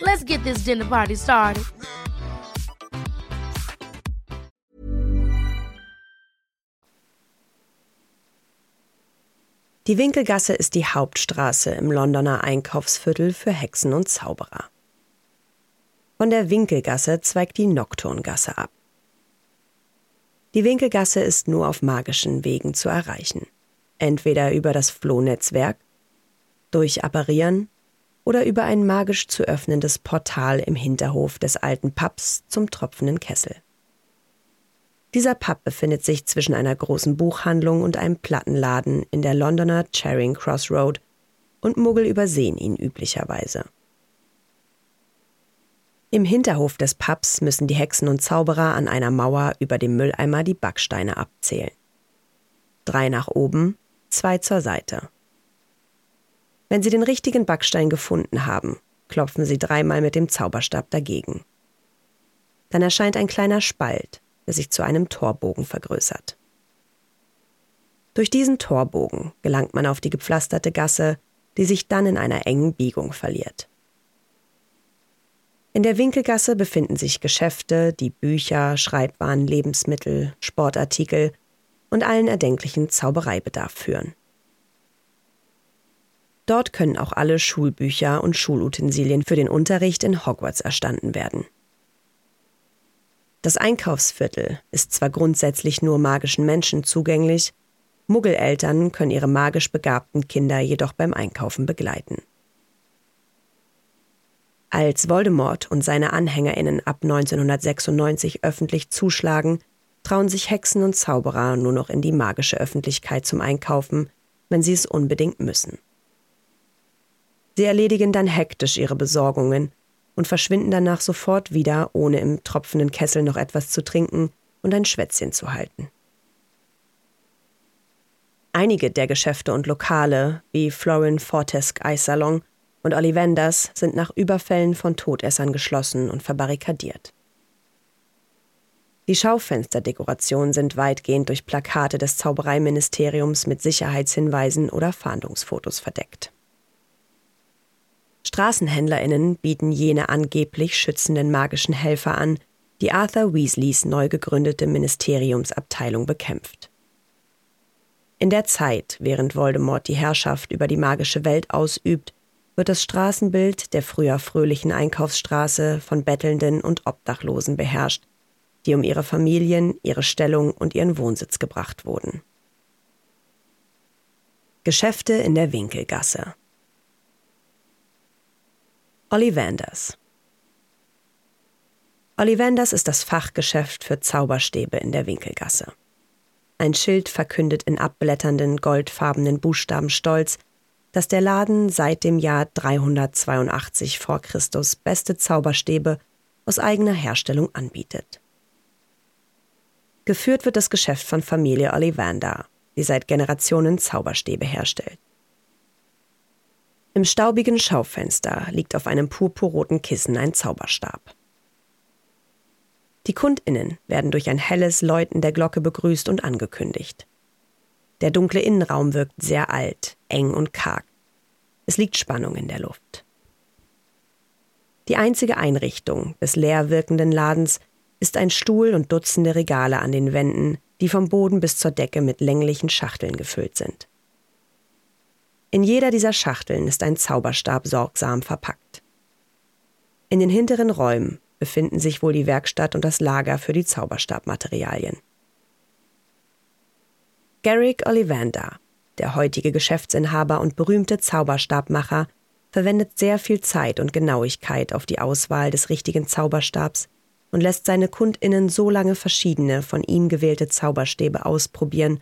Let's get this dinner party started. Die Winkelgasse ist die Hauptstraße im Londoner Einkaufsviertel für Hexen und Zauberer. Von der Winkelgasse zweigt die Nocturngasse ab. Die Winkelgasse ist nur auf magischen Wegen zu erreichen. Entweder über das Flohnetzwerk, durch Apparieren oder über ein magisch zu öffnendes Portal im Hinterhof des alten Pubs zum tropfenden Kessel. Dieser Pub befindet sich zwischen einer großen Buchhandlung und einem Plattenladen in der Londoner Charing Cross Road und Muggel übersehen ihn üblicherweise. Im Hinterhof des Pubs müssen die Hexen und Zauberer an einer Mauer über dem Mülleimer die Backsteine abzählen. Drei nach oben, zwei zur Seite. Wenn Sie den richtigen Backstein gefunden haben, klopfen Sie dreimal mit dem Zauberstab dagegen. Dann erscheint ein kleiner Spalt, der sich zu einem Torbogen vergrößert. Durch diesen Torbogen gelangt man auf die gepflasterte Gasse, die sich dann in einer engen Biegung verliert. In der Winkelgasse befinden sich Geschäfte, die Bücher, Schreibwaren, Lebensmittel, Sportartikel und allen erdenklichen Zaubereibedarf führen. Dort können auch alle Schulbücher und Schulutensilien für den Unterricht in Hogwarts erstanden werden. Das Einkaufsviertel ist zwar grundsätzlich nur magischen Menschen zugänglich, Muggeleltern können ihre magisch begabten Kinder jedoch beim Einkaufen begleiten. Als Voldemort und seine Anhängerinnen ab 1996 öffentlich zuschlagen, trauen sich Hexen und Zauberer nur noch in die magische Öffentlichkeit zum Einkaufen, wenn sie es unbedingt müssen. Sie erledigen dann hektisch ihre Besorgungen und verschwinden danach sofort wieder, ohne im tropfenden Kessel noch etwas zu trinken und ein Schwätzchen zu halten. Einige der Geschäfte und Lokale, wie Florin Fortesk Eissalon und Ollivanders, sind nach Überfällen von Todessern geschlossen und verbarrikadiert. Die Schaufensterdekorationen sind weitgehend durch Plakate des Zaubereiministeriums mit Sicherheitshinweisen oder Fahndungsfotos verdeckt. StraßenhändlerInnen bieten jene angeblich schützenden magischen Helfer an, die Arthur Weasleys neu gegründete Ministeriumsabteilung bekämpft. In der Zeit, während Voldemort die Herrschaft über die magische Welt ausübt, wird das Straßenbild der früher fröhlichen Einkaufsstraße von Bettelnden und Obdachlosen beherrscht, die um ihre Familien, ihre Stellung und ihren Wohnsitz gebracht wurden. Geschäfte in der Winkelgasse Ollivanders. Ollivanders ist das Fachgeschäft für Zauberstäbe in der Winkelgasse. Ein Schild verkündet in abblätternden, goldfarbenen Buchstaben stolz, dass der Laden seit dem Jahr 382 v. Chr. beste Zauberstäbe aus eigener Herstellung anbietet. Geführt wird das Geschäft von Familie Ollivander, die seit Generationen Zauberstäbe herstellt. Im staubigen Schaufenster liegt auf einem purpurroten Kissen ein Zauberstab. Die Kundinnen werden durch ein helles Läuten der Glocke begrüßt und angekündigt. Der dunkle Innenraum wirkt sehr alt, eng und karg. Es liegt Spannung in der Luft. Die einzige Einrichtung des leer wirkenden Ladens ist ein Stuhl und Dutzende Regale an den Wänden, die vom Boden bis zur Decke mit länglichen Schachteln gefüllt sind. In jeder dieser Schachteln ist ein Zauberstab sorgsam verpackt. In den hinteren Räumen befinden sich wohl die Werkstatt und das Lager für die Zauberstabmaterialien. Garrick Ollivander, der heutige Geschäftsinhaber und berühmte Zauberstabmacher, verwendet sehr viel Zeit und Genauigkeit auf die Auswahl des richtigen Zauberstabs und lässt seine Kundinnen so lange verschiedene von ihm gewählte Zauberstäbe ausprobieren,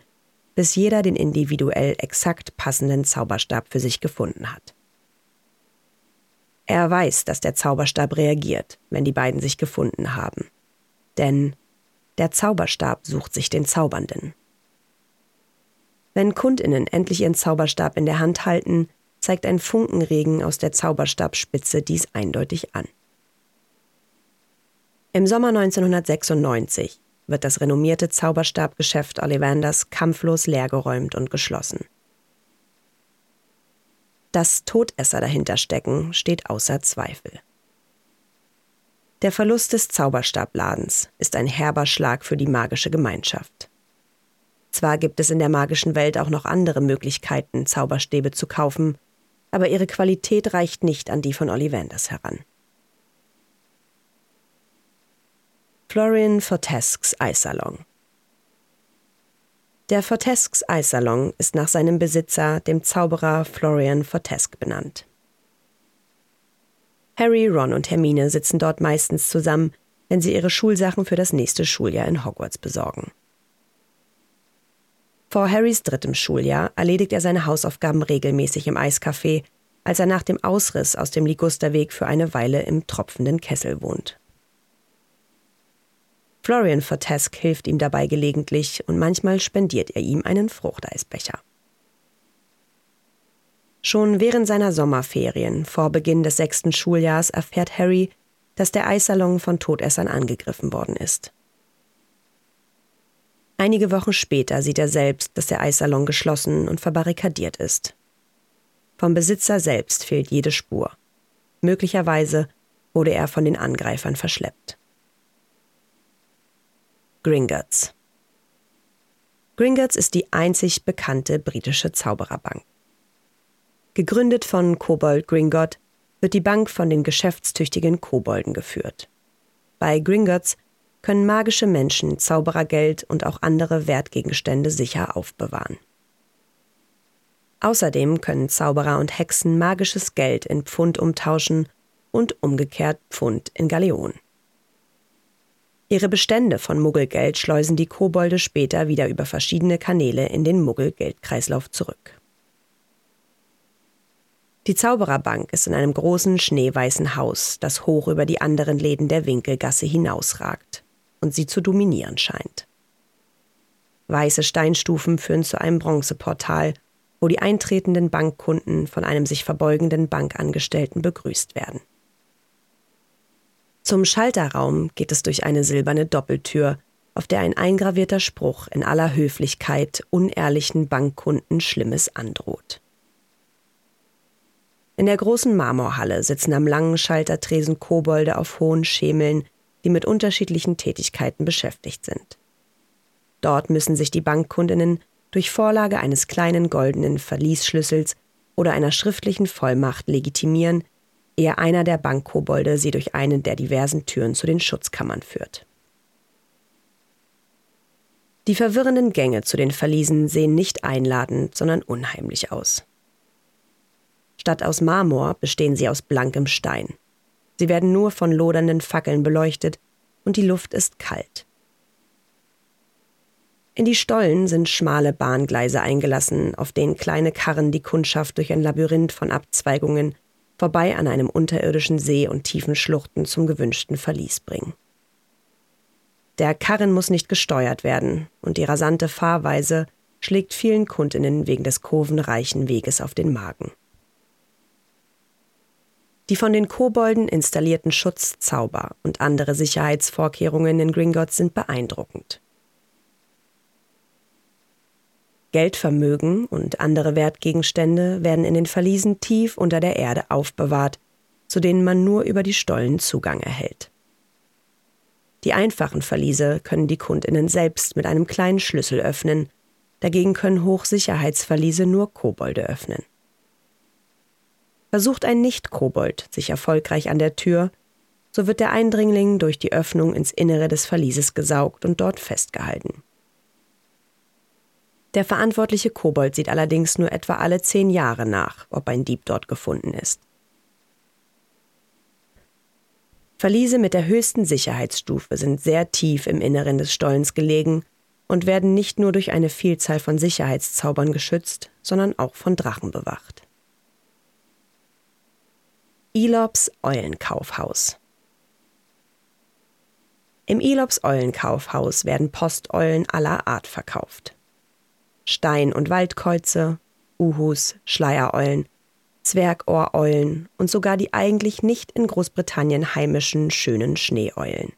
bis jeder den individuell exakt passenden Zauberstab für sich gefunden hat. Er weiß, dass der Zauberstab reagiert, wenn die beiden sich gefunden haben. Denn der Zauberstab sucht sich den Zaubernden. Wenn Kundinnen endlich ihren Zauberstab in der Hand halten, zeigt ein Funkenregen aus der Zauberstabspitze dies eindeutig an. Im Sommer 1996 wird das renommierte Zauberstabgeschäft Ollivanders kampflos leergeräumt und geschlossen. Dass Todesser dahinter stecken, steht außer Zweifel. Der Verlust des Zauberstabladens ist ein herber Schlag für die magische Gemeinschaft. Zwar gibt es in der magischen Welt auch noch andere Möglichkeiten, Zauberstäbe zu kaufen, aber ihre Qualität reicht nicht an die von Ollivanders heran. Florian Fortesques Eissalon Der Fortesques Eissalon ist nach seinem Besitzer, dem Zauberer Florian Fortesque, benannt. Harry, Ron und Hermine sitzen dort meistens zusammen, wenn sie ihre Schulsachen für das nächste Schuljahr in Hogwarts besorgen. Vor Harrys drittem Schuljahr erledigt er seine Hausaufgaben regelmäßig im Eiscafé, als er nach dem Ausriss aus dem Ligusterweg für eine Weile im tropfenden Kessel wohnt. Florian Fortesque hilft ihm dabei gelegentlich und manchmal spendiert er ihm einen Fruchteisbecher. Schon während seiner Sommerferien, vor Beginn des sechsten Schuljahrs, erfährt Harry, dass der Eissalon von Todessern angegriffen worden ist. Einige Wochen später sieht er selbst, dass der Eissalon geschlossen und verbarrikadiert ist. Vom Besitzer selbst fehlt jede Spur. Möglicherweise wurde er von den Angreifern verschleppt. Gringotts Gringotts ist die einzig bekannte britische Zaubererbank. Gegründet von Kobold Gringott wird die Bank von den geschäftstüchtigen Kobolden geführt. Bei Gringotts können magische Menschen Zauberergeld und auch andere Wertgegenstände sicher aufbewahren. Außerdem können Zauberer und Hexen magisches Geld in Pfund umtauschen und umgekehrt Pfund in Galeonen. Ihre Bestände von Muggelgeld schleusen die Kobolde später wieder über verschiedene Kanäle in den Muggelgeldkreislauf zurück. Die Zaubererbank ist in einem großen schneeweißen Haus, das hoch über die anderen Läden der Winkelgasse hinausragt und sie zu dominieren scheint. Weiße Steinstufen führen zu einem Bronzeportal, wo die eintretenden Bankkunden von einem sich verbeugenden Bankangestellten begrüßt werden. Zum Schalterraum geht es durch eine silberne Doppeltür, auf der ein eingravierter Spruch in aller Höflichkeit unehrlichen Bankkunden Schlimmes androht. In der großen Marmorhalle sitzen am langen Schaltertresen Kobolde auf hohen Schemeln, die mit unterschiedlichen Tätigkeiten beschäftigt sind. Dort müssen sich die Bankkundinnen durch Vorlage eines kleinen goldenen Verliesschlüssels oder einer schriftlichen Vollmacht legitimieren, ehe einer der Bankkobolde sie durch eine der diversen Türen zu den Schutzkammern führt. Die verwirrenden Gänge zu den Verliesen sehen nicht einladend, sondern unheimlich aus. Statt aus Marmor bestehen sie aus blankem Stein. Sie werden nur von lodernden Fackeln beleuchtet und die Luft ist kalt. In die Stollen sind schmale Bahngleise eingelassen, auf denen kleine Karren die Kundschaft durch ein Labyrinth von Abzweigungen vorbei an einem unterirdischen See und tiefen Schluchten zum gewünschten Verlies bringen. Der Karren muss nicht gesteuert werden, und die rasante Fahrweise schlägt vielen Kundinnen wegen des kurvenreichen Weges auf den Magen. Die von den Kobolden installierten Schutzzauber und andere Sicherheitsvorkehrungen in Gringotts sind beeindruckend. Geldvermögen und andere Wertgegenstände werden in den Verliesen tief unter der Erde aufbewahrt, zu denen man nur über die Stollen Zugang erhält. Die einfachen Verliese können die Kundinnen selbst mit einem kleinen Schlüssel öffnen, dagegen können Hochsicherheitsverliese nur Kobolde öffnen. Versucht ein Nicht-Kobold sich erfolgreich an der Tür, so wird der Eindringling durch die Öffnung ins Innere des Verlieses gesaugt und dort festgehalten. Der verantwortliche Kobold sieht allerdings nur etwa alle zehn Jahre nach, ob ein Dieb dort gefunden ist. Verliese mit der höchsten Sicherheitsstufe sind sehr tief im Inneren des Stollens gelegen und werden nicht nur durch eine Vielzahl von Sicherheitszaubern geschützt, sondern auch von Drachen bewacht. Elops Eulenkaufhaus. Im Elops Eulenkaufhaus werden Posteulen aller Art verkauft. Stein- und Waldkäuze, Uhus, Schleiereulen, Zwergohreulen und sogar die eigentlich nicht in Großbritannien heimischen schönen Schneeeulen.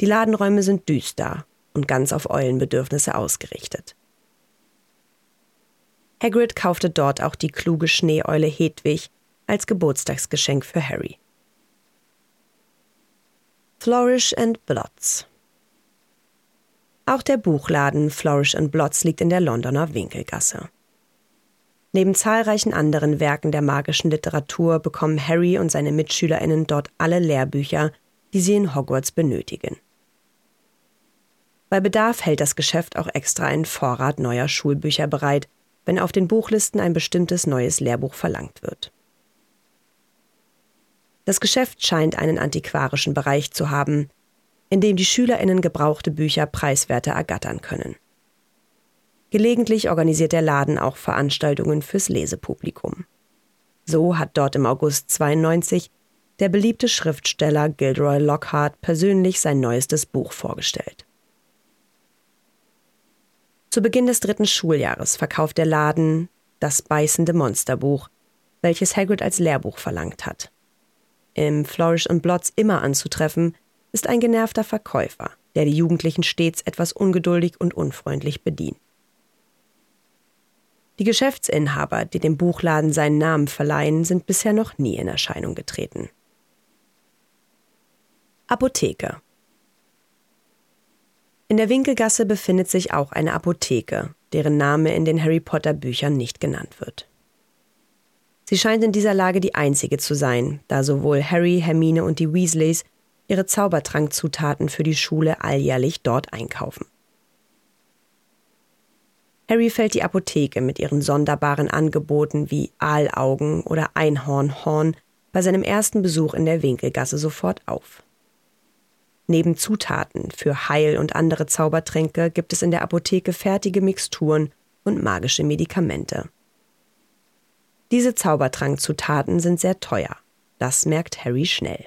Die Ladenräume sind düster und ganz auf Eulenbedürfnisse ausgerichtet. Hagrid kaufte dort auch die kluge Schneeeule Hedwig als Geburtstagsgeschenk für Harry. Flourish and Blots Auch der Buchladen Flourish and Blots liegt in der Londoner Winkelgasse. Neben zahlreichen anderen Werken der magischen Literatur bekommen Harry und seine MitschülerInnen dort alle Lehrbücher, die sie in Hogwarts benötigen. Bei Bedarf hält das Geschäft auch extra einen Vorrat neuer Schulbücher bereit, wenn auf den Buchlisten ein bestimmtes neues Lehrbuch verlangt wird. Das Geschäft scheint einen antiquarischen Bereich zu haben, in dem die Schülerinnen gebrauchte Bücher preiswerter ergattern können. Gelegentlich organisiert der Laden auch Veranstaltungen fürs Lesepublikum. So hat dort im August 92 der beliebte Schriftsteller Gilderoy Lockhart persönlich sein neuestes Buch vorgestellt. Zu Beginn des dritten Schuljahres verkauft der Laden das beißende Monsterbuch, welches Hagrid als Lehrbuch verlangt hat. Im Flourish and Blots immer anzutreffen, ist ein genervter Verkäufer, der die Jugendlichen stets etwas ungeduldig und unfreundlich bedient. Die Geschäftsinhaber, die dem Buchladen seinen Namen verleihen, sind bisher noch nie in Erscheinung getreten. Apotheke in der Winkelgasse befindet sich auch eine Apotheke, deren Name in den Harry Potter Büchern nicht genannt wird. Sie scheint in dieser Lage die einzige zu sein, da sowohl Harry, Hermine und die Weasleys ihre Zaubertrankzutaten für die Schule alljährlich dort einkaufen. Harry fällt die Apotheke mit ihren sonderbaren Angeboten wie Aalaugen oder Einhornhorn bei seinem ersten Besuch in der Winkelgasse sofort auf. Neben Zutaten für Heil- und andere Zaubertränke gibt es in der Apotheke fertige Mixturen und magische Medikamente. Diese Zaubertrankzutaten sind sehr teuer. Das merkt Harry schnell.